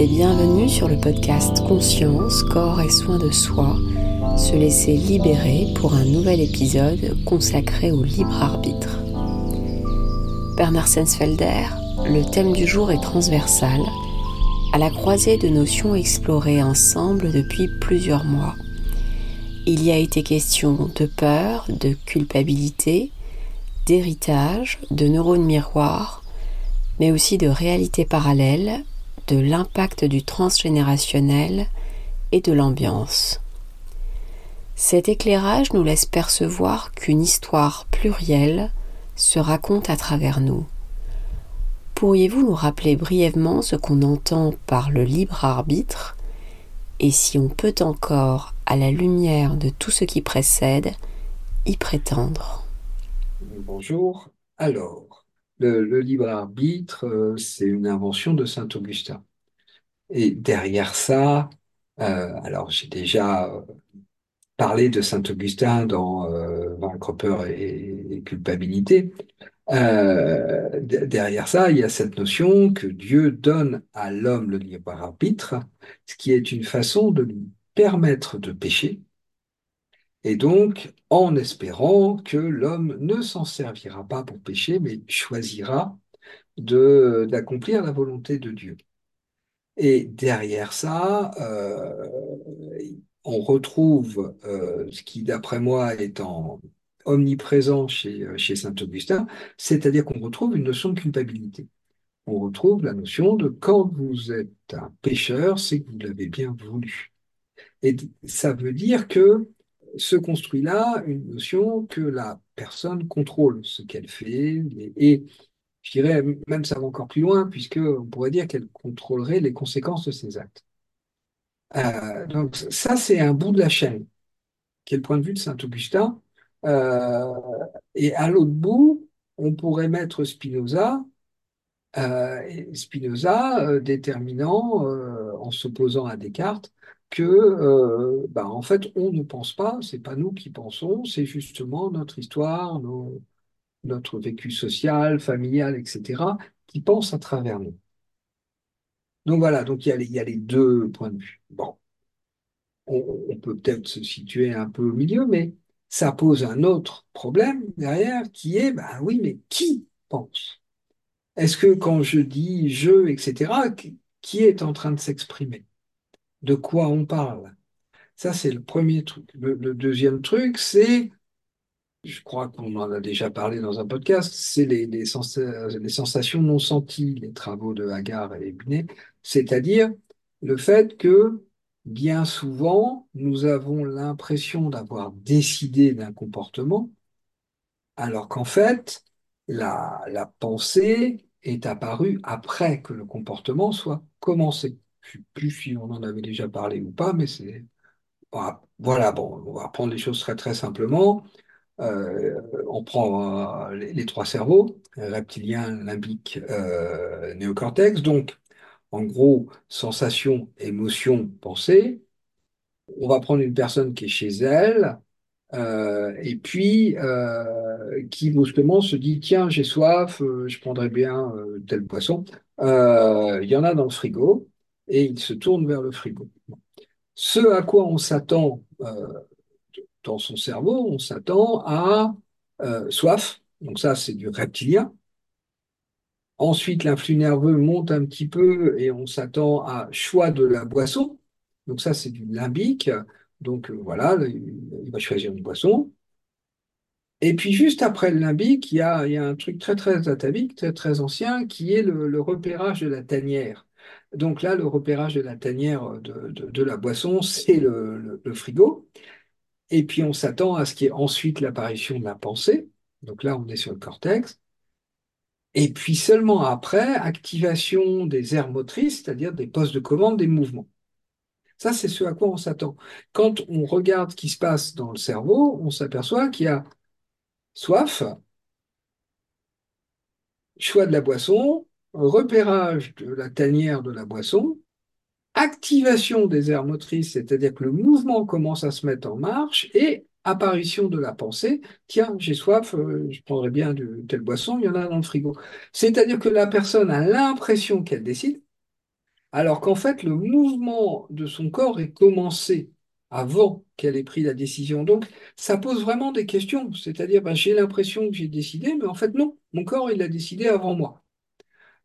Et bienvenue sur le podcast Conscience, corps et soins de soi, se laisser libérer pour un nouvel épisode consacré au libre arbitre. Bernard Sensfelder, le thème du jour est transversal, à la croisée de notions explorées ensemble depuis plusieurs mois. Il y a été question de peur, de culpabilité, d'héritage, de neurones miroirs, mais aussi de réalité parallèle, de l'impact du transgénérationnel et de l'ambiance. Cet éclairage nous laisse percevoir qu'une histoire plurielle se raconte à travers nous. Pourriez-vous nous rappeler brièvement ce qu'on entend par le libre arbitre et si on peut encore, à la lumière de tout ce qui précède, y prétendre? Bonjour. Alors, le, libre arbitre, euh, c'est une invention de Saint Augustin. Et derrière ça, euh, alors j'ai déjà euh, parlé de Saint Augustin dans Vaincre peur et, et culpabilité. derrière ça, il y a cette notion que Dieu donne à l'homme le libre arbitre, ce qui est une façon de lui permettre de pécher, et donc en espérant que l'homme ne s'en servira pas pour pécher, mais choisira d'accomplir la volonté de Dieu. Et derrière ça, euh, on retrouve euh, ce qui, d'après moi, est en omniprésent chez, chez saint Augustin, c'est-à-dire qu'on retrouve une notion de culpabilité. On retrouve la notion de quand vous êtes un pécheur, c'est que vous l'avez bien voulu. Et ça veut dire que se construit là une notion que la personne contrôle ce qu'elle fait et, je dirais même ça va encore plus loin puisque on pourrait dire qu'elle contrôlerait les conséquences de ses actes. Euh, donc ça c'est un bout de la chaîne qui est le point de vue de saint Augustin euh, et à l'autre bout on pourrait mettre Spinoza euh, Spinoza déterminant en s'opposant à Descartes que, euh, bah, en fait, on ne pense pas, c'est pas nous qui pensons, c'est justement notre histoire, notre vécu social, familial, etc., qui pense à travers nous. Donc voilà, donc il y a les, deux points de vue. Bon, on, peut peut-être se situer un peu au milieu, mais ça pose un autre problème derrière qui est, bah oui, mais qui pense? Est-ce que quand je dis je, etc., qui est en train de s'exprimer? De quoi on parle. Ça, c'est le premier truc. Le, deuxième truc, c'est, je crois qu'on en a déjà parlé dans un podcast, c'est les, sensations non senties, les travaux de Hagar et Binet, c'est-à-dire le fait que bien souvent, nous avons l'impression d'avoir décidé d'un comportement, alors qu'en fait, la pensée est apparue après que le comportement soit commencé. Je ne sais plus si on en avait déjà parlé ou pas, mais c'est. Voilà, bon, on va prendre les choses très très simplement. Euh, on prend euh, les, trois cerveaux, reptilien, limbique, euh, néocortex. Donc, en gros, sensation, émotion, pensée. On va prendre une personne qui est chez elle, et puis qui brusquement se dit tiens j'ai soif, je prendrais bien tel poisson. Il y en a dans le frigo et il se tourne vers le frigo. Ce à quoi on s'attend euh, dans son cerveau, on s'attend à euh, soif, donc ça c'est du reptilien. Ensuite, l'influx nerveux monte un petit peu et on s'attend à choix de la boisson, donc ça c'est du limbique, donc euh, voilà, il va choisir une boisson. Et puis juste après le limbique, il y a, un truc très très atavique, très très ancien, qui est le repérage de la tanière. Donc là, le repérage de la tanière de, la boisson, c'est le, frigo. Et puis on s'attend à ce qui est ensuite l'apparition de la pensée. Donc là, on est sur le cortex. Et puis seulement après, activation des aires motrices, c'est-à-dire des postes de commande des mouvements. Ça, c'est ce à quoi on s'attend. Quand on regarde ce qui se passe dans le cerveau, on s'aperçoit qu'il y a soif, choix de la boisson, repérage de la tanière de la boisson, activation des aires motrices, c'est-à-dire que le mouvement commence à se mettre en marche, et apparition de la pensée, tiens, j'ai soif, euh, je prendrais bien de telle boisson, il y en a dans le frigo. C'est-à-dire que la personne a l'impression qu'elle décide, alors qu'en fait, le mouvement de son corps est commencé avant qu'elle ait pris la décision. Donc, ça pose vraiment des questions. C'est-à-dire, ben, j'ai l'impression que j'ai décidé, mais en fait, non, mon corps, il a décidé avant moi.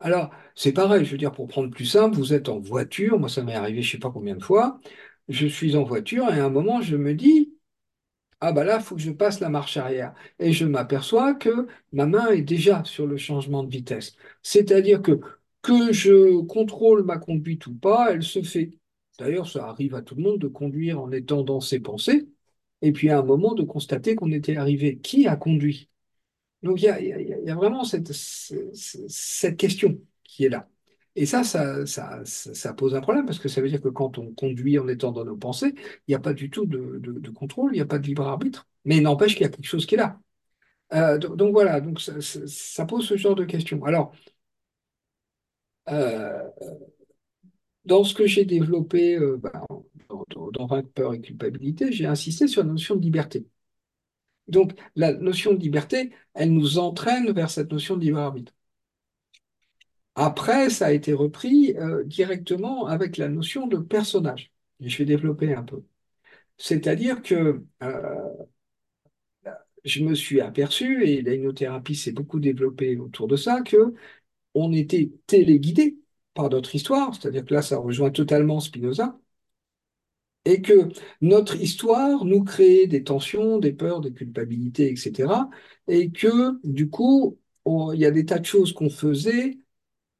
Alors, c'est pareil, je veux dire, pour prendre plus simple, vous êtes en voiture, moi ça m'est arrivé je ne sais pas combien de fois, je suis en voiture et à un moment je me dis, ah bah là, il faut que je passe la marche arrière. Et je m'aperçois que ma main est déjà sur le changement de vitesse. C'est-à-dire que que je contrôle ma conduite ou pas, elle se fait. D'ailleurs, ça arrive à tout le monde de conduire en étant dans ses pensées, et puis à un moment de constater qu'on était arrivé. Qui a conduit? Donc il y a, vraiment cette, question qui est là. Et ça ça, pose un problème parce que ça veut dire que quand on conduit en étant dans nos pensées, il n'y a pas du tout de, contrôle, il n'y a pas de libre arbitre. Mais n'empêche qu'il y a quelque chose qui est là. Euh, donc, voilà, donc ça, pose ce genre de questions. Alors, euh, dans ce que j'ai développé euh, dans, dans, dans Vaincre peur et culpabilité, j'ai insisté sur la notion de liberté. Donc la notion de liberté, elle nous entraîne vers cette notion de libre arbitre. Après, ça a été repris euh, directement avec la notion de personnage. Je vais développer un peu. C'est-à-dire que euh, je me suis aperçu, et la hypnothérapie s'est beaucoup développée autour de ça, que on était téléguidé par notre histoire, c'est-à-dire que là, ça rejoint totalement Spinoza, et que notre histoire nous créait des tensions, des peurs, des culpabilités, etc., et que du coup, il y a des tas de choses qu'on faisait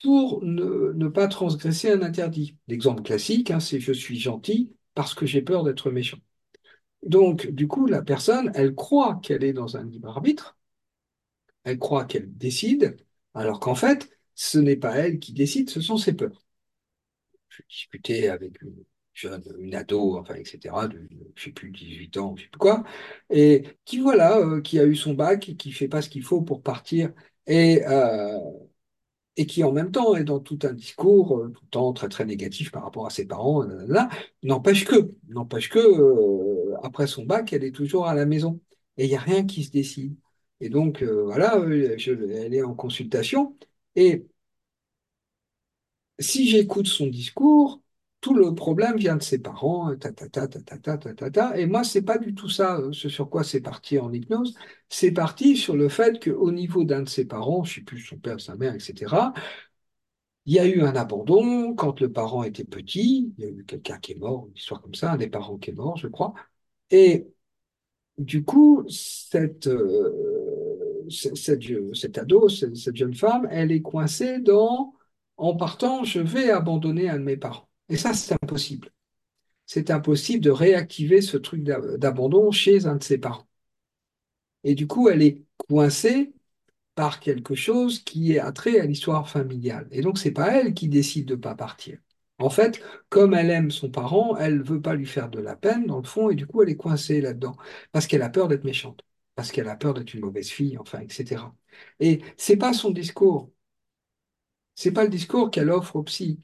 pour ne, ne pas transgresser un interdit. L'exemple classique, hein, c'est je suis gentil parce que j'ai peur d'être méchant. Donc, du coup, la personne, elle croit qu'elle est dans un libre arbitre, elle croit qu'elle décide, alors qu'en fait, ce n'est pas elle qui décide, ce sont ses peurs. Je discutais avec une jeune, une ado, enfin, etc., de, je sais plus, 18 ans, je sais plus quoi, et qui, voilà, euh, qui a eu son bac, et qui fait pas ce qu'il faut pour partir, et, euh, et qui en même temps est dans tout un discours euh, tout le temps très très négatif par rapport à ses parents, n'empêche que, n'empêche que après son bac, elle est toujours à la maison et il n'y a rien qui se décide. Et donc voilà, je- elle est en consultation et si j'écoute son discours, tout le problème vient de ses parents, euh, ta ta ta ta ta ta ta ta, et moi c'est pas du tout ça, euh, ce sur quoi c'est parti en hypnose, c'est parti sur le fait qu'au niveau d'un de ses parents, je sais plus son père, sa mère, etc. Il y a eu un abandon quand le parent était petit. Il y a eu quelqu'un qui est mort, une histoire comme ça, un des parents qui est mort, je crois. Et du coup, cette, euh, cette, ado, cette jeune femme, elle est coincée dans, en partant, je vais abandonner un de mes parents. Et ça, c'est impossible. C'est impossible de réactiver ce truc d'abandon chez un de ses parents. Et du coup, elle est coincée par quelque chose qui est attrait à l'histoire familiale. Et donc, c'est pas elle qui décide de pas partir. En fait, comme elle aime son parent, elle veut pas lui faire de la peine, dans le fond, et du coup, elle est coincée là-dedans, parce qu'elle a peur d'être méchante, parce qu'elle a peur d'être une mauvaise fille, enfin, etc. Et c'est pas son discours. C'est pas le discours qu'elle offre au psy.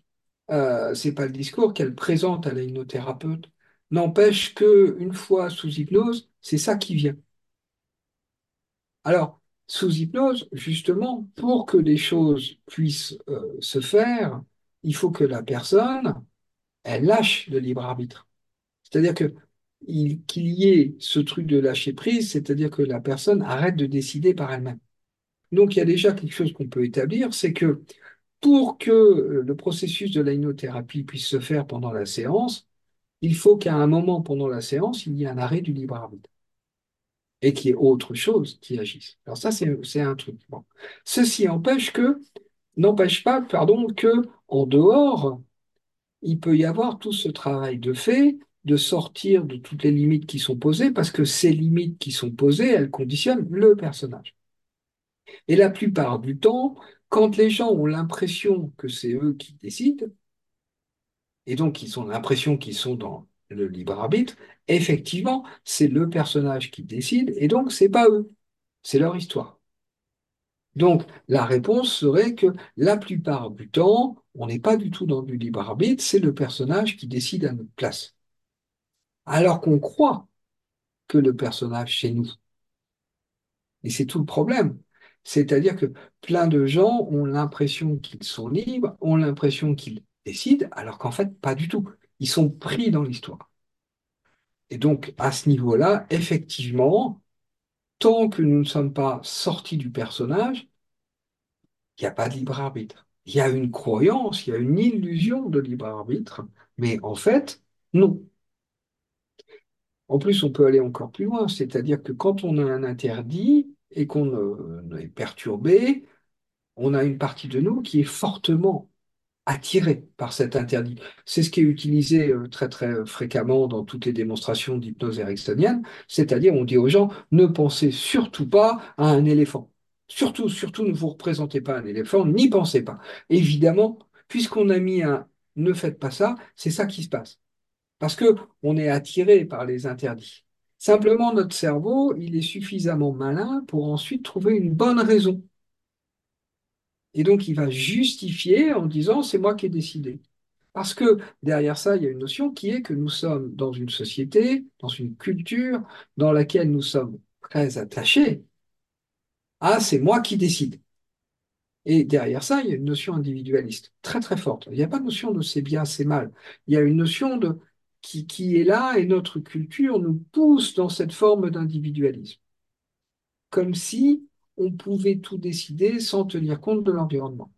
Euh, c'est pas le discours qu'elle présente à la hypnothérapeute. N'empêche que une fois sous hypnose, c'est ça qui vient. Alors, sous hypnose, justement, pour que les choses puissent euh, se faire, il faut que la personne, elle lâche le libre arbitre. C'est-à-dire que il- qu'il y ait ce truc de lâcher prise, c'est-à-dire que la personne arrête de décider par elle-même. Donc, il y a déjà quelque chose qu'on peut établir, c'est que pour que euh, le processus de l'hypnothérapie puisse se faire pendant la séance, il faut qu'à un moment pendant la séance, il y ait un arrêt du libre arbitre et qu'il y ait autre chose qui agisse. Alors ça, c'est un truc. Ceci empêche que, n'empêche pas, pardon, que en dehors, il peut y avoir tout ce travail de fait, de sortir de toutes les limites qui sont posées, parce que ces limites qui sont posées, elles conditionnent le personnage. Et la plupart du temps, quand les gens ont l'impression que c'est eux qui décident, et donc ils ont l'impression qu'ils sont dans le libre arbitre, effectivement, c'est le personnage qui décide, et donc c'est pas eux, c'est leur histoire. Donc la réponse serait que la plupart du temps, on n'est pas du tout dans du libre arbitre, c'est le personnage qui décide à notre place. Alors qu'on croit que le personnage, c'est nous. Et c'est tout le problème. C'est-à-dire que plein de gens ont l'impression qu'ils sont libres, ont l'impression qu'ils décident, alors qu'en fait, pas du tout. Ils sont pris dans l'histoire. Et donc, à ce niveau-là, effectivement, tant que nous ne sommes pas sortis du personnage, il n'y a pas de libre arbitre. Il y a une croyance, il y a une illusion de libre arbitre, mais en fait, non. En plus, on peut aller encore plus loin, c'est-à-dire que quand on a un interdit et qu'on est perturbé, on a une partie de nous qui est fortement attirée par cet interdit. C'est ce qui est utilisé euh, très fréquemment dans toutes les démonstrations d'hypnose ericksonienne, c'est-à-dire on dit aux gens ne pensez surtout pas à un éléphant. Surtout, surtout ne vous représentez pas un éléphant, n'y pensez pas. Évidemment, puisqu'on a mis un ne faites pas ça, c'est ça qui se passe. Parce que on est attiré par les interdits. Simplement, notre cerveau, il est suffisamment malin pour ensuite trouver une bonne raison. Et donc, il va justifier en disant c'est moi qui ai décidé. Parce que derrière ça, il y a une notion qui est que nous sommes dans une société, dans une culture dans laquelle nous sommes très attachés à c'est moi qui décide. Et derrière ça, il y a une notion individualiste très très forte. Il n'y a pas de notion de c'est bien, c'est mal. Il y a une notion de qui, est là et notre culture nous pousse dans cette forme d'individualisme. Comme si on pouvait tout décider sans tenir compte de l'environnement.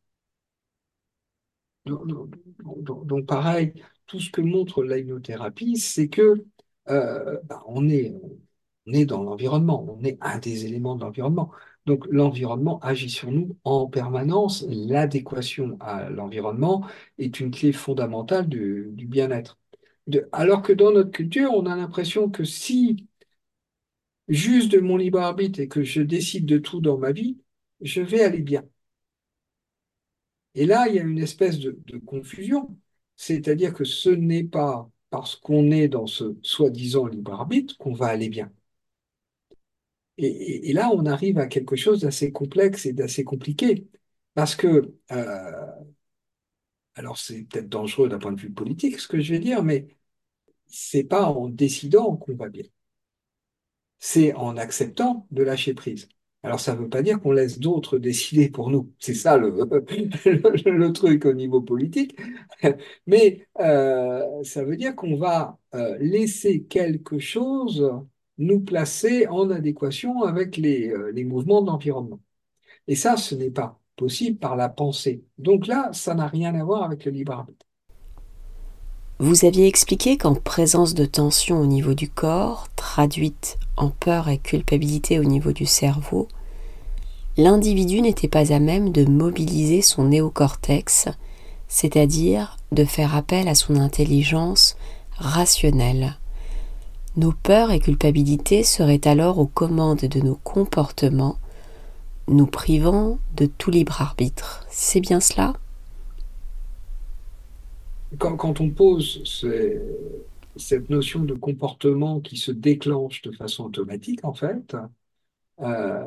Donc, pareil, tout ce que montre l'hypnothérapie, c'est que euh, bah, on, est, dans l'environnement, on est un des éléments de l'environnement. Donc l'environnement agit sur nous en permanence. L'adéquation à l'environnement est une clé fondamentale du bien-être. Alors que dans notre culture, on a l'impression que si juste de mon libre arbitre et que je décide de tout dans ma vie, je vais aller bien. Et là, il y a une espèce de, confusion. C'est-à-dire que ce n'est pas parce qu'on est dans ce soi-disant libre arbitre qu'on va aller bien. Et, là, on arrive à quelque chose d'assez complexe et d'assez compliqué. Parce que, euh, alors c'est peut-être dangereux d'un point de vue politique ce que je vais dire, mais c'est pas en décidant qu'on va bien c'est en acceptant de lâcher prise. Alors, ça ne veut pas dire qu'on laisse d'autres décider pour nous. C'est ça le, truc au niveau politique. Mais euh, ça veut dire qu'on va euh, laisser quelque chose nous placer en adéquation avec les, euh, mouvements de l'environnement. Et ça, ce n'est pas par la pensée. Donc là, ça n'a rien à voir avec le libre arbitre. Vous aviez expliqué qu'en présence de tension au niveau du corps, traduite en peur et culpabilité au niveau du cerveau, l'individu n'était pas à même de mobiliser son néocortex, c'est-à-dire de faire appel à son intelligence rationnelle. Nos peurs et culpabilités seraient alors aux commandes de nos comportements, nous privant de tout libre arbitre. C'est bien cela? Quand, on pose cette notion de comportement qui se déclenche de façon automatique, en fait, euh,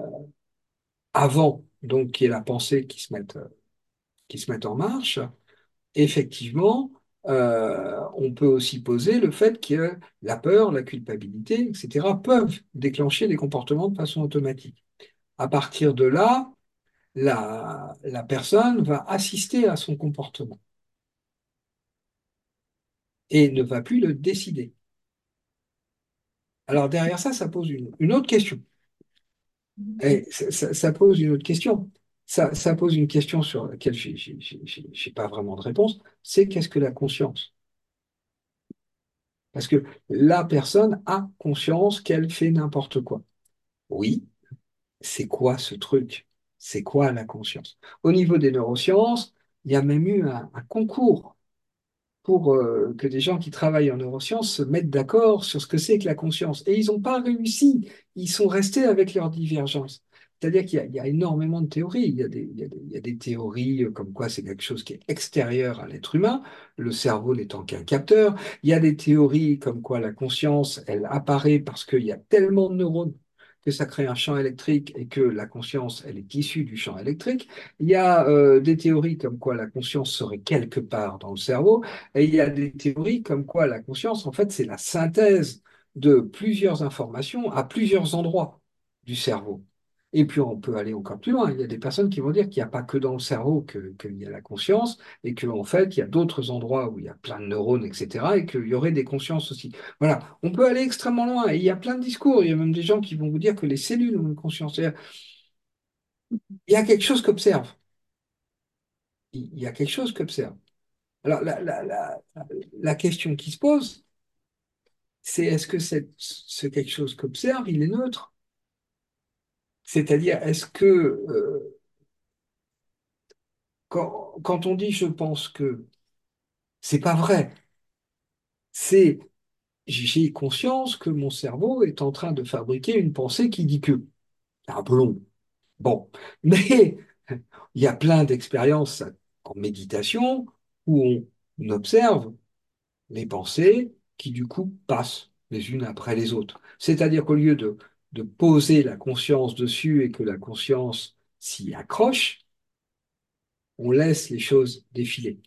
avant donc qu'il y ait la pensée qui se mette, qui se mette en marche, effectivement, euh, on peut aussi poser le fait que la peur, la culpabilité, etc., peuvent déclencher des comportements de façon automatique. À partir de là, la, la personne va assister à son comportement et ne va plus le décider. Alors derrière ça, ça pose une, autre question. Et ça, pose une autre question. Ça, pose une question sur laquelle je n'ai pas vraiment de réponse. C'est qu'est-ce que la conscience? Parce que la personne a conscience qu'elle fait n'importe quoi. Oui, c'est quoi ce truc? C'est quoi la conscience? Au niveau des neurosciences, il y a même eu un concours pour euh, que des gens qui travaillent en neurosciences se mettent d'accord sur ce que c'est que la conscience. Et ils n'ont pas réussi, ils sont restés avec leurs divergences. C'est-à-dire qu'il y, a énormément de théories. Il y a des, il y a des, théories comme quoi c'est quelque chose qui est extérieur à l'être humain, le cerveau n'étant qu'un capteur. Il y a des théories comme quoi la conscience, elle apparaît parce qu'il y a tellement de neurones que ça crée un champ électrique et que la conscience, elle est issue du champ électrique. Il y a euh, des théories comme quoi la conscience serait quelque part dans le cerveau, et il y a des théories comme quoi la conscience, en fait, c'est la synthèse de plusieurs informations à plusieurs endroits du cerveau. Et puis on peut aller encore plus loin. Il y a des personnes qui vont dire qu'il n'y a pas que dans le cerveau qu'il y a la conscience et qu'en fait, il y a d'autres endroits où il y a plein de neurones, etc. et qu'il y aurait des consciences aussi. Voilà, on peut aller extrêmement loin. Et il y a plein de discours. Il y a même des gens qui vont vous dire que les cellules ont une conscience. Il y a quelque chose qu'observe. Il y a quelque chose qu'observe. Alors, la, question qui se pose, c'est est-ce que ce quelque chose qu'observe, il est neutre? C'est-à-dire, est-ce que euh, quand, on dit je pense que, c'est pas vrai. C'est j'ai conscience que mon cerveau est en train de fabriquer une pensée qui dit que. C'est un peu long. Bon, mais il y a plein d'expériences en méditation où on observe les pensées qui du coup passent les unes après les autres. C'est-à-dire qu'au lieu de, de poser la conscience dessus et que la conscience s'y accroche, on laisse les choses défiler.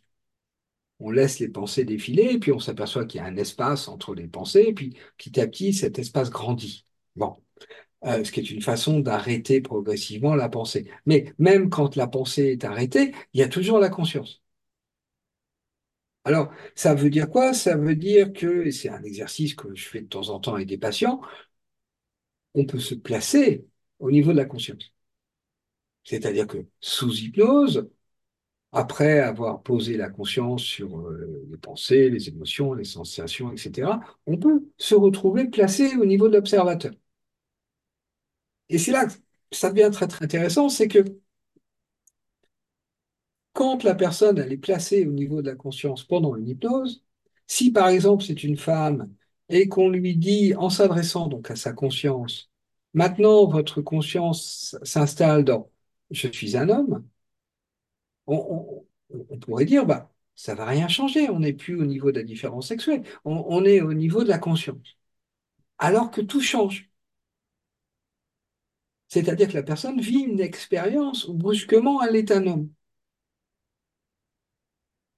On laisse les pensées défiler et puis on s'aperçoit qu'il y a un espace entre les pensées et puis petit à petit cet espace grandit. Bon, euh, ce qui est une façon d'arrêter progressivement la pensée. Mais même quand la pensée est arrêtée, il y a toujours la conscience. Alors, ça veut dire quoi? Ça veut dire que, et c'est un exercice que je fais de temps en temps avec des patients, on peut se placer au niveau de la conscience. C'est-à-dire que sous hypnose, après avoir posé la conscience sur euh, les pensées, les émotions, les sensations, etc., on peut se retrouver placé au niveau de l'observateur. Et c'est là que ça devient très, intéressant, c'est que quand la personne est placée au niveau de la conscience pendant une hypnose, si par exemple c'est une femme et qu'on lui dit en s'adressant donc à sa conscience, maintenant votre conscience s'installe dans je suis un homme, on, pourrait dire bah ça va rien changer, on n'est plus au niveau de la différence sexuelle, on est au niveau de la conscience. Alors que tout change. C'est-à-dire que la personne vit une expérience où brusquement elle est un homme.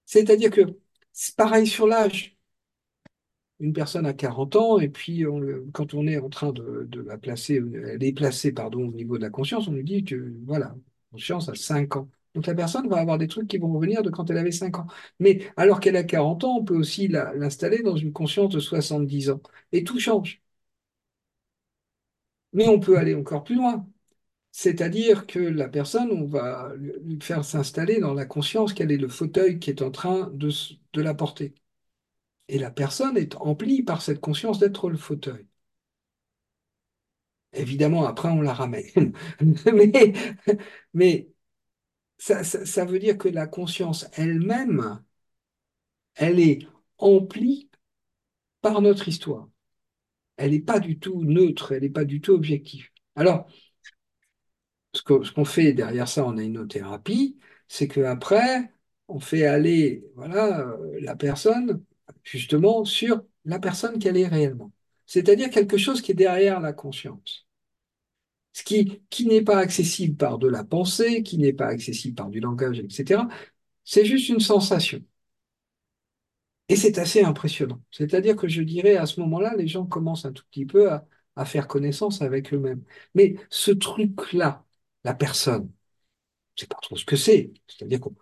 C'est-à-dire que c'est pareil sur l'âge. Une personne a 40 ans et puis quand on est en train de, la placer, elle est placée pardon, au niveau de la conscience, on lui dit que voilà, conscience a 5 ans. Donc la personne va avoir des trucs qui vont revenir de quand elle avait 5 ans. Mais alors qu'elle a 40 ans, on peut aussi l'installer dans une conscience de 70 ans. Et tout change. Mais on peut aller encore plus loin. C'est-à-dire que la personne, on va lui faire s'installer dans la conscience qu'elle est le fauteuil qui est en train de, la porter. Et la personne est emplie par cette conscience d'être le fauteuil. Évidemment, après, on la ramène. mais, ça, veut dire que la conscience elle-même, elle est emplie par notre histoire. Elle n'est pas du tout neutre, elle n'est pas du tout objective. Alors, ce qu'on fait derrière ça en hypnothérapie, c'est qu'après, on fait aller voilà, euh, la personne justement sur la personne qu'elle est réellement. C'est-à-dire quelque chose qui est derrière la conscience. Ce qui, n'est pas accessible par de la pensée, qui n'est pas accessible par du langage, etc. C'est juste une sensation. Et c'est assez impressionnant. C'est-à-dire que je dirais à ce moment-là, les gens commencent un tout petit peu à, faire connaissance avec eux-mêmes. Mais ce truc-là, la personne. Sais pas trop ce que c'est. C'est-à-dire qu'on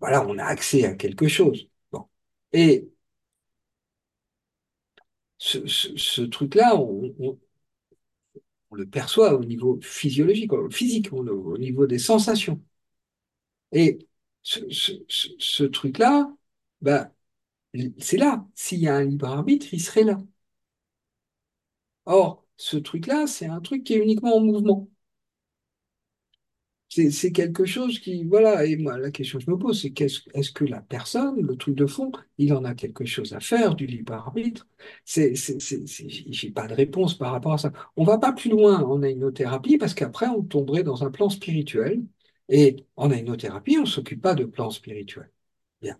voilà, on a accès à quelque chose. Et ce, truc-là, on, le perçoit au niveau physiologique, physique, au, niveau des sensations. Et ce, truc-là, ben, c'est là. S'il y a un libre arbitre, il serait là. Or, ce truc-là, c'est un truc qui est uniquement en mouvement. C'est quelque chose qui, voilà, et moi, la question que je me pose, c'est qu'est-ce est-ce que la personne, le truc de fond, il en a quelque chose à faire du libre arbitre? C'est, j'ai pas de réponse par rapport à ça. On va pas plus loin en hypnothérapie parce qu'après, on tomberait dans un plan spirituel. Et en hypnothérapie, on s'occupe pas de plan spirituel. Bien.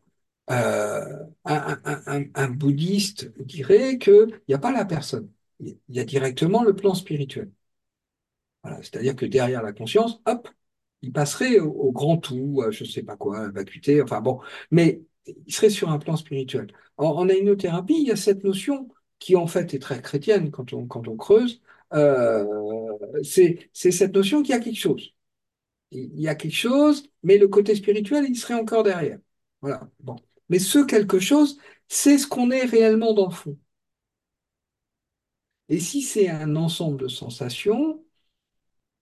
Euh, un, bouddhiste dirait qu'il n'y a pas la personne, il y a directement le plan spirituel. Voilà, c'est-à-dire que derrière la conscience, hop, il passerait au, grand tout, je ne sais pas quoi, à vacuité, enfin bon, mais il serait sur un plan spirituel. En, hypnothérapie, il y a cette notion qui en fait est très chrétienne quand on, quand on creuse, Euh, c'est c'est cette notion qu'il y a quelque chose. Il y a quelque chose, mais le côté spirituel, il serait encore derrière. Voilà. Bon. Mais ce quelque chose, c'est ce qu'on est réellement dans le fond. Et si c'est un ensemble de sensations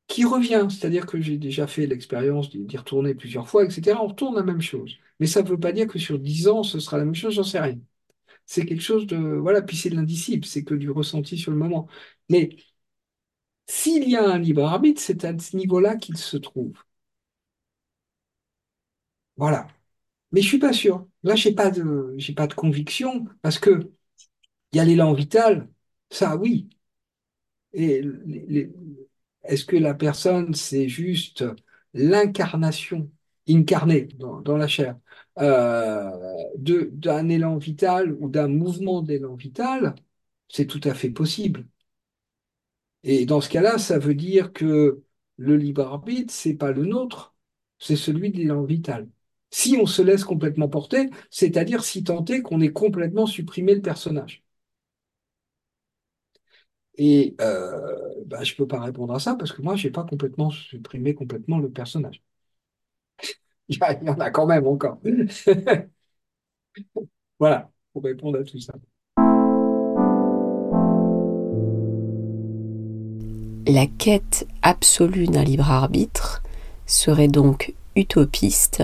qui revient, c'est-à-dire que j'ai déjà fait l'expérience d'y retourner plusieurs fois, etc., on retourne la même chose. Mais ça ne veut pas dire que sur dix ans, ce sera la même chose, j'en sais rien. C'est quelque chose de... Voilà, puis c'est de l'indicible, c'est que du ressenti sur le moment. Mais s'il y a un libre arbitre, c'est à ce niveau-là qu'il se trouve. Voilà. Mais je suis pas sûr. Là, j'ai pas de, pas de conviction parce que il y a l'élan vital, ça oui. Et les- est-ce que la personne, c'est juste l'incarnation, incarnée dans, la chair, euh, d'un élan vital ou d'un mouvement d'élan vital? C'est tout à fait possible. Et dans ce cas-là, ça veut dire que le libre arbitre, c'est pas le nôtre, c'est celui de l'élan vital. Si on se laisse complètement porter, c'est-à-dire si tant qu'on ait complètement supprimé le personnage. Et euh, bah, je peux pas répondre à ça parce que moi, j'ai pas complètement supprimé complètement le personnage. Il y en a quand même encore. Voilà, pour répondre à tout ça. La quête absolue d'un libre arbitre serait donc utopiste.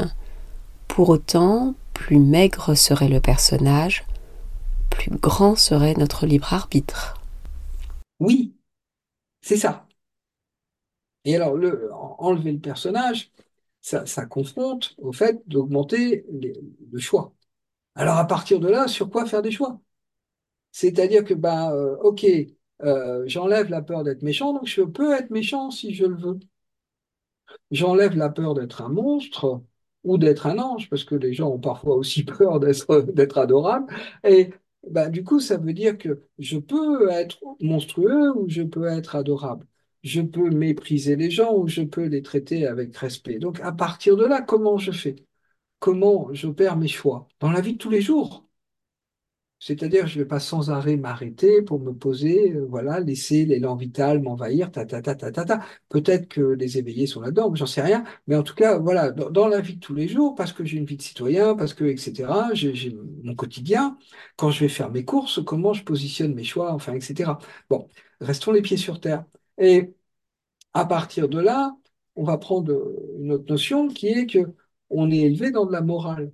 Pour autant, plus maigre serait le personnage, plus grand serait notre libre arbitre. Oui, c'est ça. Et alors, le, en- enlever le personnage, ça, confronte au fait d'augmenter le choix. Alors, à partir de là, sur quoi faire des choix? C'est-à-dire que, bah, ok, euh, j'enlève la peur d'être méchant, donc je peux être méchant si je le veux. J'enlève la peur d'être un monstre ou d'être un ange, parce que les gens ont parfois aussi peur d'être d'être adorables. Et bah, du coup, ça veut dire que je peux être monstrueux ou je peux être adorable. Je peux mépriser les gens ou je peux les traiter avec respect. Donc, à partir de là, comment je fais? Comment j'opère mes choix? Dans la vie de tous les jours. C'est-à-dire, je ne vais pas sans arrêt m'arrêter pour me poser, euh, voilà, laisser l'élan vital m'envahir, ta, ta, ta, ta, ta, ta. Peut-être que les éveillés sont là-dedans, j'en sais rien. Mais en tout cas, voilà, dans, la vie de tous les jours, parce que j'ai une vie de citoyen, parce que, etc., j'ai mon quotidien, quand je vais faire mes courses, comment je positionne mes choix, enfin, etc. Bon, restons les pieds sur terre. Et à partir de là, on va prendre une autre notion qui est que on est élevé dans de la morale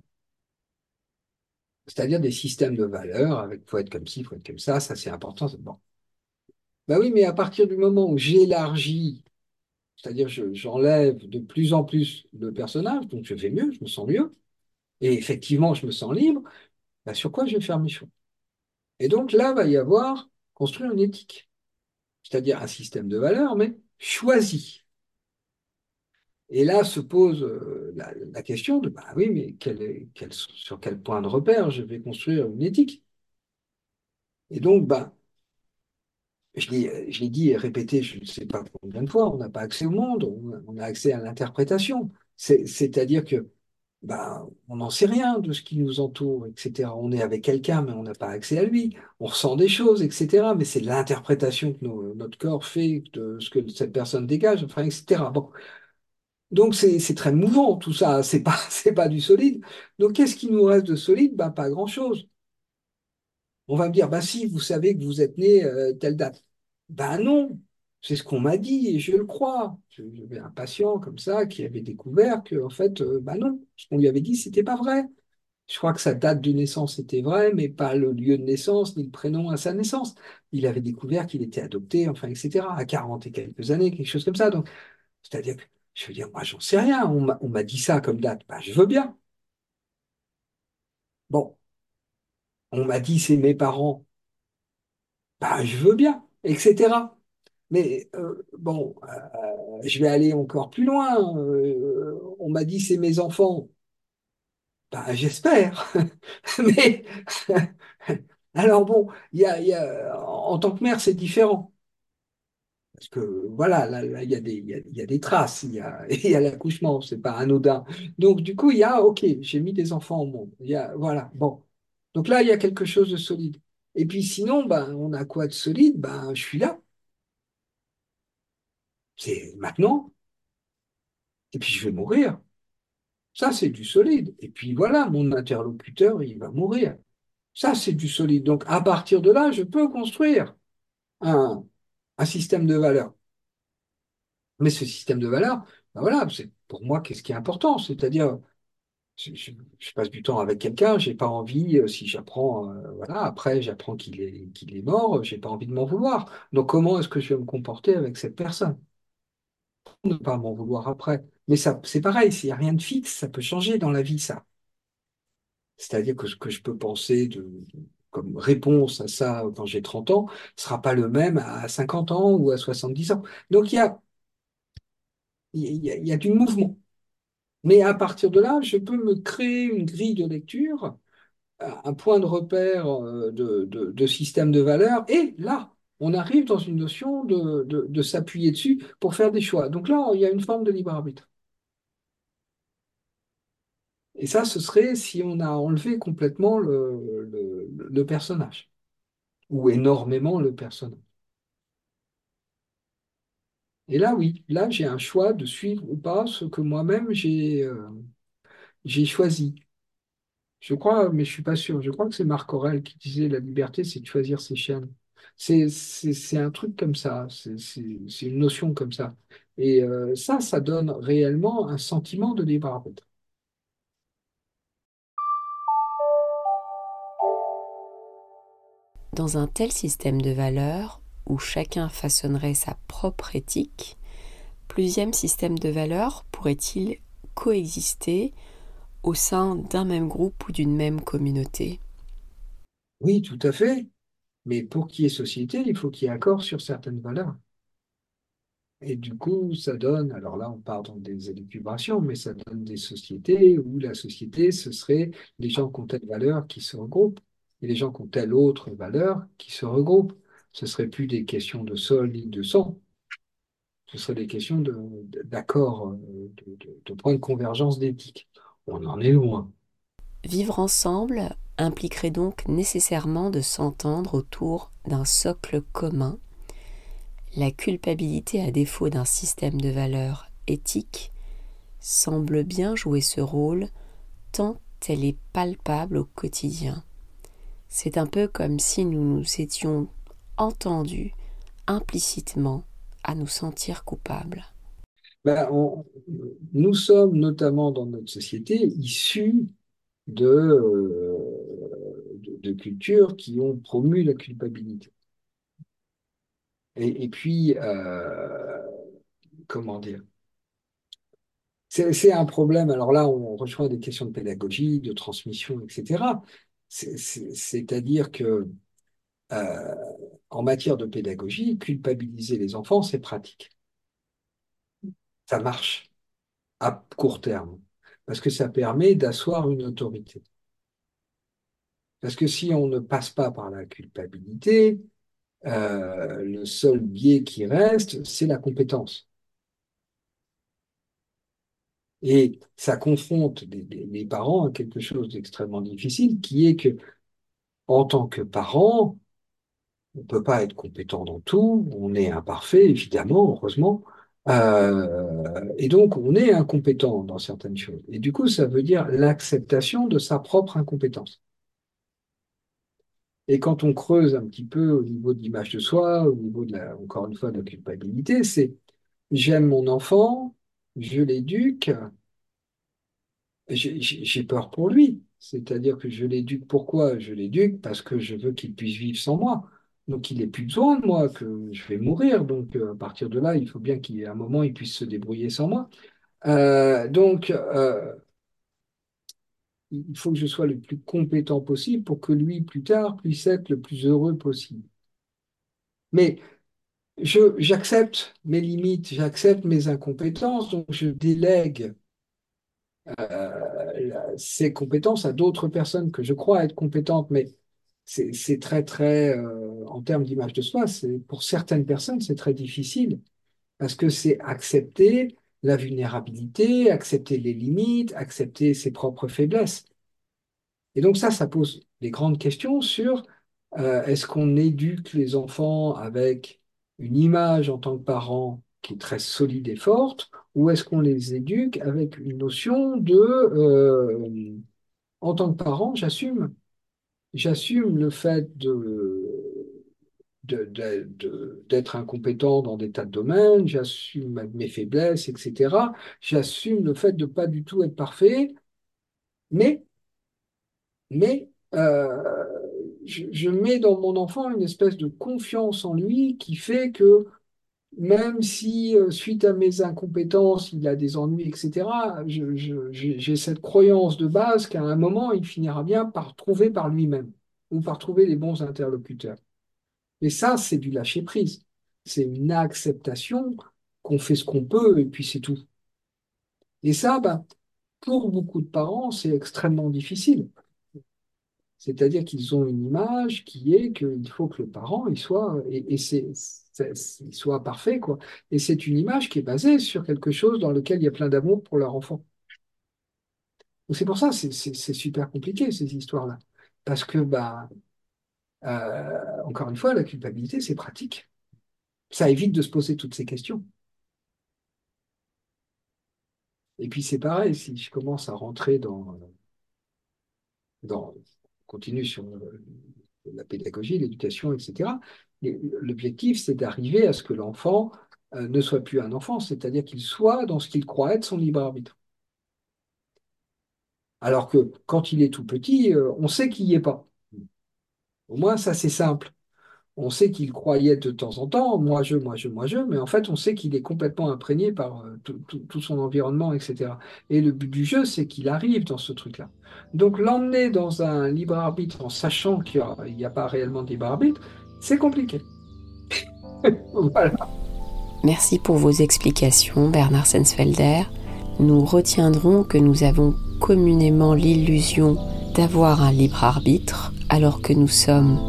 c'est-à-dire des systèmes de valeurs avec faut être comme ci, faut être comme ça, ça c'est important. Bon. Bah oui, mais à partir du moment où j'élargis, c'est-à-dire je- j'enlève de plus en plus le personnage, donc je vais mieux, je me sens mieux, et effectivement je me sens libre, bah sur quoi je vais faire mes choix? Et donc là, va y avoir construire une éthique, c'est-à-dire un système de valeurs, mais choisi. Et là se pose euh, la, question de, bah oui, mais sur quel point de repère je vais construire une éthique? Et donc, bah, Je l'ai, dit et répété, je ne sais pas combien de fois, on n'a pas accès au monde, on a, accès à l'interprétation. C'est, c'est-à-dire que bah, on n'en sait rien de ce qui nous entoure, etc. On est avec quelqu'un, mais on n'a pas accès à lui. On ressent des choses, etc. Mais c'est l'interprétation que notre corps fait de ce que cette personne dégage, etc. Bon. Donc c'est, très mouvant tout ça, c'est pas, c'est pas du solide. Donc qu'est-ce qui nous reste de solide? Bah, pas grand-chose. On va me dire, bah si, vous savez que vous êtes né euh, telle date. Ben non, c'est ce qu'on m'a dit et je le crois. J'avais un patient comme ça qui avait découvert que, en fait, euh, ben non, ce qu'on lui avait dit, c'était pas vrai. Je crois que sa date de naissance était vraie, mais pas le lieu de naissance ni le prénom à sa naissance. Il avait découvert qu'il était adopté, enfin, etc., à 40 et quelques années, quelque chose comme ça. Donc, c'est-à-dire que, je veux dire, moi, j'en sais rien. On m'a dit ça comme date. Ben, je veux bien. Bon, on m'a dit c'est mes parents. Ben, je veux bien, etc. Mais euh, bon, euh, je vais aller encore plus loin. Euh, on m'a dit c'est mes enfants. Ben, j'espère. Mais alors bon, en tant que mère, c'est différent. Parce que voilà, là, là, il y a des, il y y a des traces, il y a, a l'accouchement, c'est pas anodin. Donc du coup, il y a, ok, j'ai mis des enfants au monde. Y a, voilà, bon. Donc là, il y a quelque chose de solide. Et puis sinon, ben, on a quoi de solide? Ben, je suis là. c'est maintenant, et puis je vais mourir. Ça, c'est du solide. Et puis voilà, mon interlocuteur, il va mourir. Ça, c'est du solide. Donc, à partir de là, je peux construire un, un système de valeurs. Mais ce système de valeurs, ben voilà, c'est pour moi qu'est-ce qui est important? C'est-à-dire, je, passe du temps avec quelqu'un, j'ai pas envie, euh, si j'apprends, euh, voilà, après j'apprends qu'il est, qu'il est mort, j'ai pas envie de m'en vouloir. Donc, comment est-ce que je vais me comporter avec cette personne? ne pas m'en vouloir après. Mais ça, c'est pareil, s'il n'y a rien de fixe, ça peut changer dans la vie, ça. C'est-à-dire que ce que je peux penser de, comme réponse à ça quand j'ai 30 ans ne sera pas le même à 50 ans ou à 70 ans. Donc il y a, il y a, du mouvement. Mais à partir de là, je peux me créer une grille de lecture, un point de repère euh, de, système de valeurs, et là, on arrive dans une notion de, de, s'appuyer dessus pour faire des choix. Donc là, il y a une forme de libre arbitre. Et ça, ce serait si on a enlevé complètement le, personnage, ou énormément le personnage. Et là, oui, là, j'ai un choix de suivre ou pas ce que moi-même j'ai euh, j'ai choisi. Je crois, mais je suis pas sûr. Je crois que c'est Marc Aurel qui disait la liberté, c'est de choisir ses chaînes. C'est un truc comme ça, c'est une notion comme ça. Et euh, ça, ça donne réellement un sentiment de libre. Dans un tel système de valeurs où chacun façonnerait sa propre éthique, plusieurs systèmes de valeurs pourraient-ils coexister au sein d'un même groupe ou d'une même communauté? Oui, tout à fait. Mais pour qu'il y ait société, il faut qu'il y ait accord sur certaines valeurs. Et du coup, ça donne, alors là, on part dans des élucubrations, mais ça donne des sociétés où la société, ce serait les gens qui ont telle valeur qui se regroupent, et les gens qui ont telle autre valeur qui se regroupent. Ce ne serait plus des questions de sol ni de sang, ce serait des questions d'accord, de, de, de, de points de convergence d'éthique. On en est loin. Vivre ensemble impliquerait donc nécessairement de s'entendre autour d'un socle commun. La culpabilité, à défaut d'un système de valeurs éthiques, semble bien jouer ce rôle tant elle est palpable au quotidien. C'est un peu comme si nous nous étions entendus implicitement à nous sentir coupables. Ben, nous sommes notamment dans notre société issus euh, de, de, cultures qui ont promu la culpabilité. Et, puis, euh, comment dire? C'est un problème. Alors là, on rejoint des questions de pédagogie, de transmission, etc. C'est-à-dire que euh, en matière de pédagogie, culpabiliser les enfants, c'est pratique. Ça marche à court terme parce que ça permet d'asseoir une autorité. Parce que si on ne passe pas par la culpabilité, euh, le seul biais qui reste, c'est la compétence. Et ça confronte les, parents à quelque chose d'extrêmement difficile, qui est que, en tant que parent, on ne peut pas être compétent dans tout, on est imparfait, évidemment, heureusement, euh, et donc, on est incompétent dans certaines choses. Et du coup, ça veut dire l'acceptation de sa propre incompétence. Et quand on creuse un petit peu au niveau de l'image de soi, au niveau de la, encore une fois, de la culpabilité, c'est j'aime mon enfant, je l'éduque, j'ai peur pour lui. C'est-à-dire que je l'éduque. Pourquoi je l'éduque? Parce que je veux qu'il puisse vivre sans moi. Donc il n'ait plus besoin de moi, que je vais mourir. Donc euh, à partir de là, il faut bien qu'il y ait un moment, il puisse se débrouiller sans moi. Euh, donc euh, il faut que je sois le plus compétent possible pour que lui, plus tard, puisse être le plus heureux possible. Mais j'accepte mes limites, j'accepte mes incompétences, donc je délègue ces compétences à d'autres personnes que je crois être compétentes, mais c'est très, très, euh, en termes d'image de soi, pour certaines personnes, c'est très difficile parce que c'est accepter la vulnérabilité, accepter les limites, accepter ses propres faiblesses. Et donc ça, ça pose des grandes questions sur euh, est-ce qu'on éduque les enfants avec une image en tant que parent qui est très solide et forte, ou est-ce qu'on les éduque avec une notion de, euh, en tant que parent, j'assume, j'assume le fait d'être incompétent dans des tas de domaines, j'assume mes faiblesses, etc. J'assume le fait de pas du tout être parfait, mais, mais euh, je, mets dans mon enfant une espèce de confiance en lui qui fait que même si euh, suite à mes incompétences, il a des ennuis, etc., j'ai cette croyance de base qu'à un moment, il finira bien par trouver par lui-même ou par trouver les bons interlocuteurs. Et ça, c'est du lâcher-prise. C'est une acceptation qu'on fait ce qu'on peut et puis c'est tout. Et ça, ben, pour beaucoup de parents, c'est extrêmement difficile. C'est-à-dire qu'ils ont une image qui est qu'il faut que le parent il soit et, c'est, il soit parfait quoi. Et c'est une image qui est basée sur quelque chose dans lequel il y a plein d'amour pour leur enfant. C'est pour ça c'est, c'est super compliqué ces histoires-là parce que bah euh, encore une fois, la culpabilité, c'est pratique. Ça évite de se poser toutes ces questions. Et puis c'est pareil, si je commence à rentrer dans, dans continue sur la pédagogie, l'éducation, etc., l'objectif, c'est d'arriver à ce que l'enfant euh, ne soit plus un enfant, c'est-à-dire qu'il soit dans ce qu'il croit être son libre arbitre. Alors que quand il est tout petit, euh, on sait qu'il n'y est pas. Au moins, ça, c'est simple. On sait qu'il croyait de temps en temps, moi je, moi je, moi je, mais en fait, on sait qu'il est complètement imprégné par euh, tout, son environnement, etc. Et le but du jeu, c'est qu'il arrive dans ce truc-là. Donc, l'emmener dans un libre arbitre en sachant qu'il n'y a, pas réellement de libre arbitre, c'est compliqué. voilà. Merci pour vos explications, Bernard Sensfelder. Nous retiendrons que nous avons communément l'illusion d'avoir un libre arbitre alors que nous sommes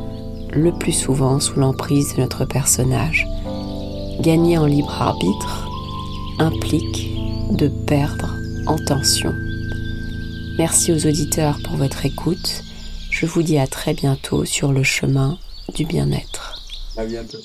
le plus souvent sous l'emprise de notre personnage. Gagner en libre arbitre implique de perdre en tension. Merci aux auditeurs pour votre écoute. Je vous dis à très bientôt sur le chemin du bien-être. À bientôt.